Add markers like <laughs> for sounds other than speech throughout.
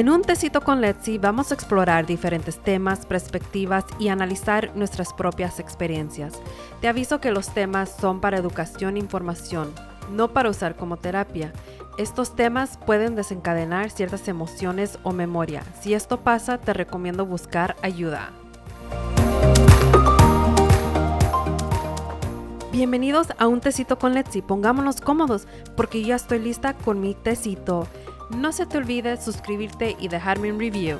En un tecito con Letzi vamos a explorar diferentes temas, perspectivas y analizar nuestras propias experiencias. Te aviso que los temas son para educación e información, no para usar como terapia. Estos temas pueden desencadenar ciertas emociones o memoria. Si esto pasa, te recomiendo buscar ayuda. Bienvenidos a un tecito con Letzi. Pongámonos cómodos porque ya estoy lista con mi tecito. No se te olvide suscribirte y dejarme un review.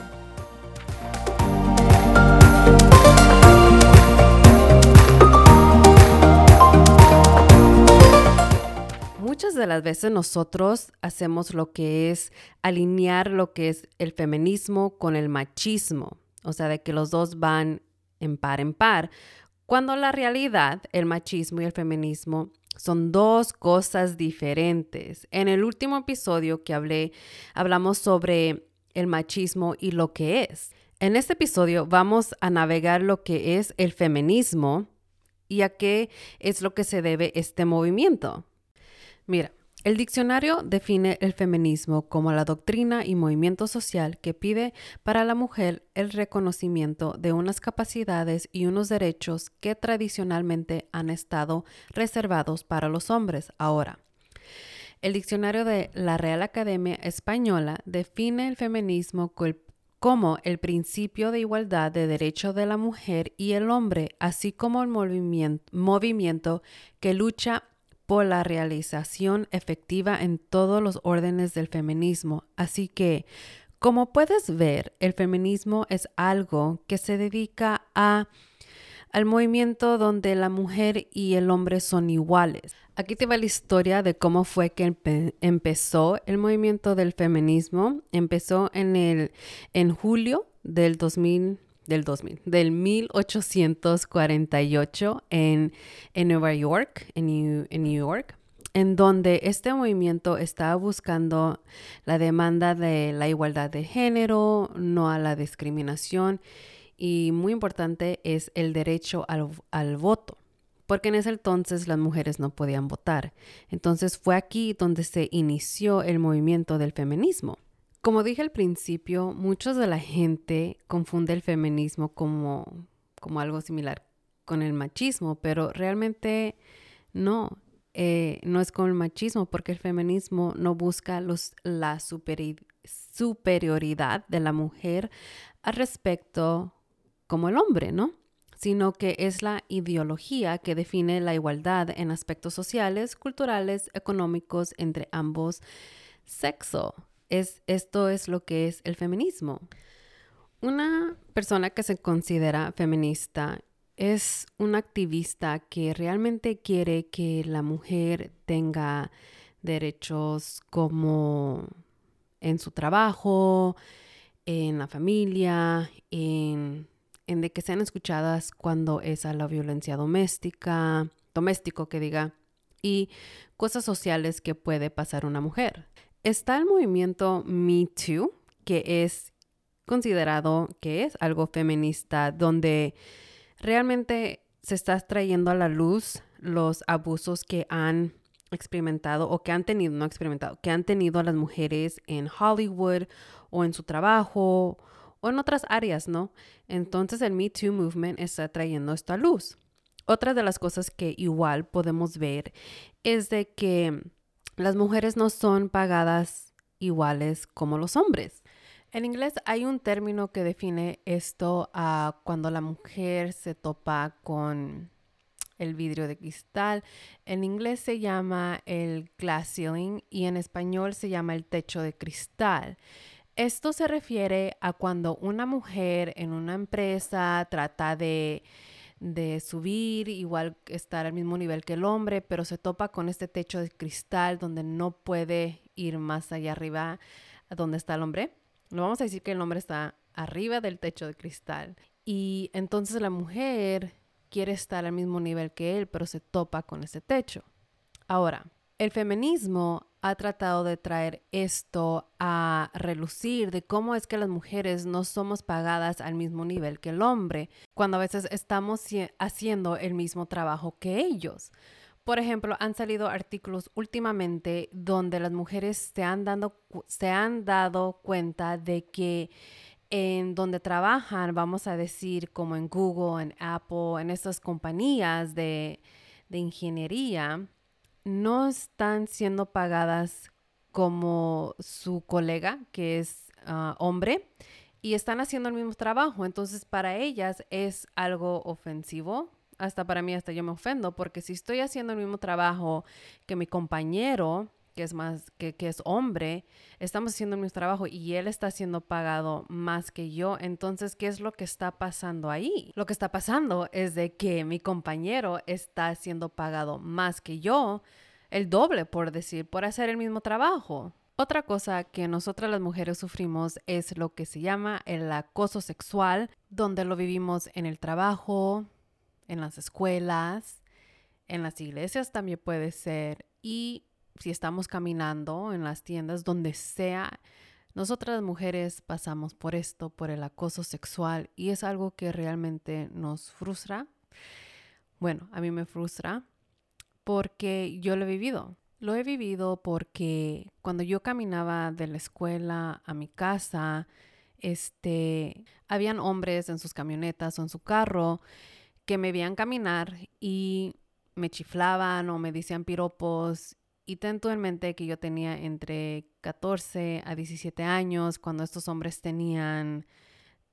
Muchas de las veces nosotros hacemos lo que es alinear lo que es el feminismo con el machismo, o sea, de que los dos van en par en par, cuando la realidad, el machismo y el feminismo son dos cosas diferentes. En el último episodio que hablé, hablamos sobre el machismo y lo que es. En este episodio vamos a navegar lo que es el feminismo y a qué es lo que se debe este movimiento. Mira, el diccionario define el feminismo como la doctrina y movimiento social que pide para la mujer el reconocimiento de unas capacidades y unos derechos que tradicionalmente han estado reservados para los hombres ahora. El diccionario de la Real Academia Española define el feminismo como el principio de igualdad de derecho de la mujer y el hombre, así como el movimiento, que lucha la realización efectiva en todos los órdenes del feminismo. Así que, como puedes ver, el feminismo es algo que se dedica a al movimiento donde la mujer y el hombre son iguales. Aquí te va la historia de cómo fue que empezó el movimiento del feminismo. Empezó en el en julio del 2000 del 2000, del 1848 en, en Nueva York, en New, en New York, en donde este movimiento estaba buscando la demanda de la igualdad de género, no a la discriminación y muy importante es el derecho al, al voto porque en ese entonces las mujeres no podían votar. Entonces fue aquí donde se inició el movimiento del feminismo. Como dije al principio, muchos de la gente confunde el feminismo como, como algo similar con el machismo, pero realmente no, eh, no es con el machismo, porque el feminismo no busca los, la superioridad de la mujer al respecto como el hombre, ¿no? Sino que es la ideología que define la igualdad en aspectos sociales, culturales, económicos entre ambos sexos esto es lo que es el feminismo. Una persona que se considera feminista es una activista que realmente quiere que la mujer tenga derechos como en su trabajo, en la familia, en, en de que sean escuchadas cuando es a la violencia doméstica, doméstico que diga, y cosas sociales que puede pasar una mujer. Está el movimiento Me Too, que es considerado que es algo feminista, donde realmente se está trayendo a la luz los abusos que han experimentado o que han tenido, no experimentado, que han tenido las mujeres en Hollywood o en su trabajo o en otras áreas, ¿no? Entonces el Me Too Movement está trayendo esto a luz. Otra de las cosas que igual podemos ver es de que las mujeres no son pagadas iguales como los hombres. En inglés hay un término que define esto a cuando la mujer se topa con el vidrio de cristal. En inglés se llama el glass ceiling y en español se llama el techo de cristal. Esto se refiere a cuando una mujer en una empresa trata de de subir, igual estar al mismo nivel que el hombre, pero se topa con este techo de cristal donde no puede ir más allá arriba donde está el hombre. No vamos a decir que el hombre está arriba del techo de cristal. Y entonces la mujer quiere estar al mismo nivel que él, pero se topa con ese techo. Ahora, el feminismo ha tratado de traer esto a relucir de cómo es que las mujeres no somos pagadas al mismo nivel que el hombre, cuando a veces estamos haciendo el mismo trabajo que ellos. Por ejemplo, han salido artículos últimamente donde las mujeres se han, dado, se han dado cuenta de que en donde trabajan, vamos a decir como en Google, en Apple, en estas compañías de, ingeniería, no están siendo pagadas como su colega, que es ah, hombre, y están haciendo el mismo trabajo. Entonces, para ellas es algo ofensivo. Hasta para mí, hasta yo me ofendo, porque si estoy haciendo el mismo trabajo que mi compañero, que es más, que, que, es hombre, estamos haciendo el mismo trabajo y él está siendo pagado más que yo. Entonces, ¿qué es lo que está pasando ahí? Lo que está pasando es de que mi compañero está siendo pagado más que yo, el doble, por decir, por hacer el mismo trabajo. Otra cosa que nosotras las mujeres sufrimos es lo que se llama el acoso sexual, donde lo vivimos en el trabajo, en las escuelas, en las iglesias también puede ser y si estamos caminando en las tiendas, donde sea, nosotras mujeres pasamos por esto, por el acoso sexual y es algo que realmente nos frustra. Bueno, a mí me frustra porque yo lo he vivido. Lo he vivido porque cuando yo caminaba de la escuela a mi casa, este, habían hombres en sus camionetas o en su carro que me veían caminar y me chiflaban o me decían piropos y tanto en mente que yo tenía entre 14 a 17 años cuando estos hombres tenían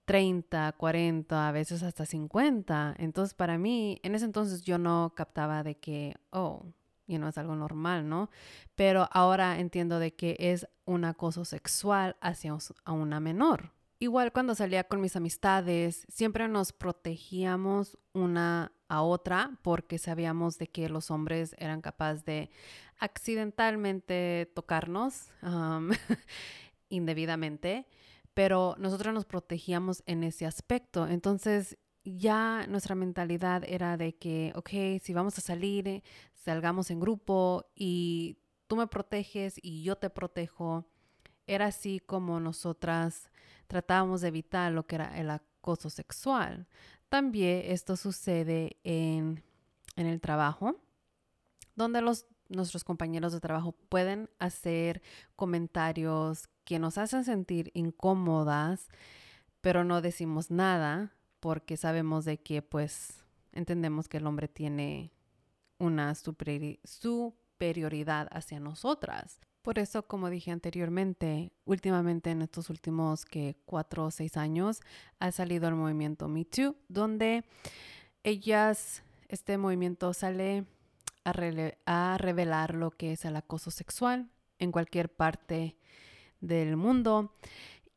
30, 40, a veces hasta 50. Entonces para mí, en ese entonces yo no captaba de que, oh, y no es algo normal, ¿no? Pero ahora entiendo de que es un acoso sexual hacia una menor. Igual cuando salía con mis amistades, siempre nos protegíamos una a otra porque sabíamos de que los hombres eran capaces de accidentalmente tocarnos <laughs> indebidamente, pero nosotros nos protegíamos en ese aspecto. Entonces ya nuestra mentalidad era de que, ok, si vamos a salir, salgamos en grupo y tú me proteges y yo te protejo. Era así como nosotras tratábamos de evitar lo que era el acoso sexual. También esto sucede en, en el trabajo, donde los, nuestros compañeros de trabajo pueden hacer comentarios que nos hacen sentir incómodas, pero no decimos nada porque sabemos de que pues entendemos que el hombre tiene una superioridad hacia nosotras. Por eso, como dije anteriormente, últimamente en estos últimos que cuatro o seis años ha salido el movimiento Me Too, donde ellas, este movimiento sale a, revelar lo que es el acoso sexual en cualquier parte del mundo.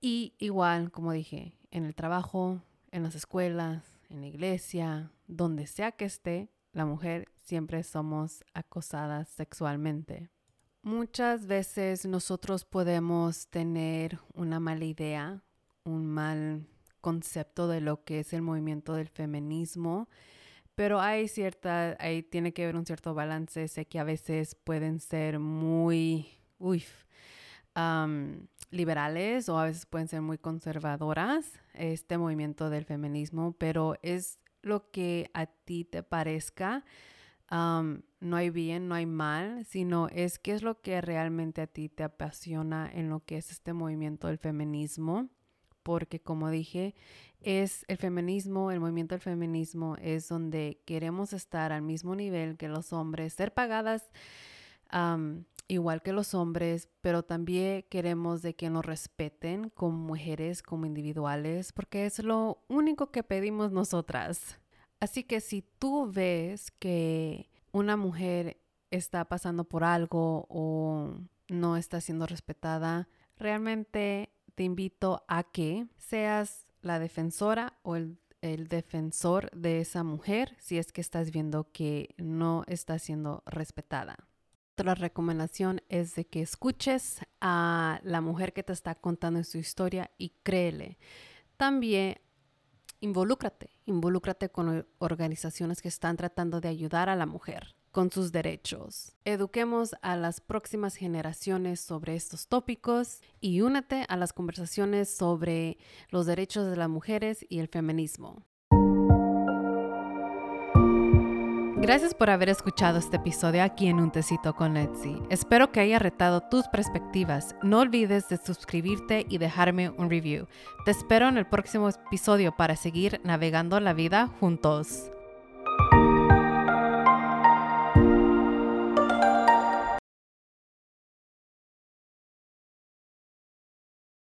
Y igual, como dije, en el trabajo, en las escuelas, en la iglesia, donde sea que esté, la mujer siempre somos acosadas sexualmente. Muchas veces nosotros podemos tener una mala idea, un mal concepto de lo que es el movimiento del feminismo, pero hay cierta, ahí tiene que haber un cierto balance. Sé que a veces pueden ser muy, uy, liberales o a veces pueden ser muy conservadoras este movimiento del feminismo, pero es lo que a ti te parezca. no hay bien, no hay mal, sino es qué es lo que realmente a ti te apasiona en lo que es este movimiento del feminismo, porque como dije, es el feminismo, el movimiento del feminismo es donde queremos estar al mismo nivel que los hombres, ser pagadas igual que los hombres, pero también queremos de que nos respeten como mujeres, como individuales, porque es lo único que pedimos nosotras. Así que si tú ves que una mujer está pasando por algo o no está siendo respetada, realmente te invito a que seas la defensora o el, defensor de esa mujer si es que estás viendo que no está siendo respetada la recomendación es de que escuches a la mujer que te está contando su historia y créele. También involúcrate, involúcrate con organizaciones que están tratando de ayudar a la mujer con sus derechos. Eduquemos a las próximas generaciones sobre estos tópicos y únete a las conversaciones sobre los derechos de las mujeres y el feminismo. Gracias por haber escuchado este episodio aquí en Un Tecito con Etsy. Espero que haya retado tus perspectivas. No olvides de suscribirte y dejarme un review. Te espero en el próximo episodio para seguir navegando la vida juntos.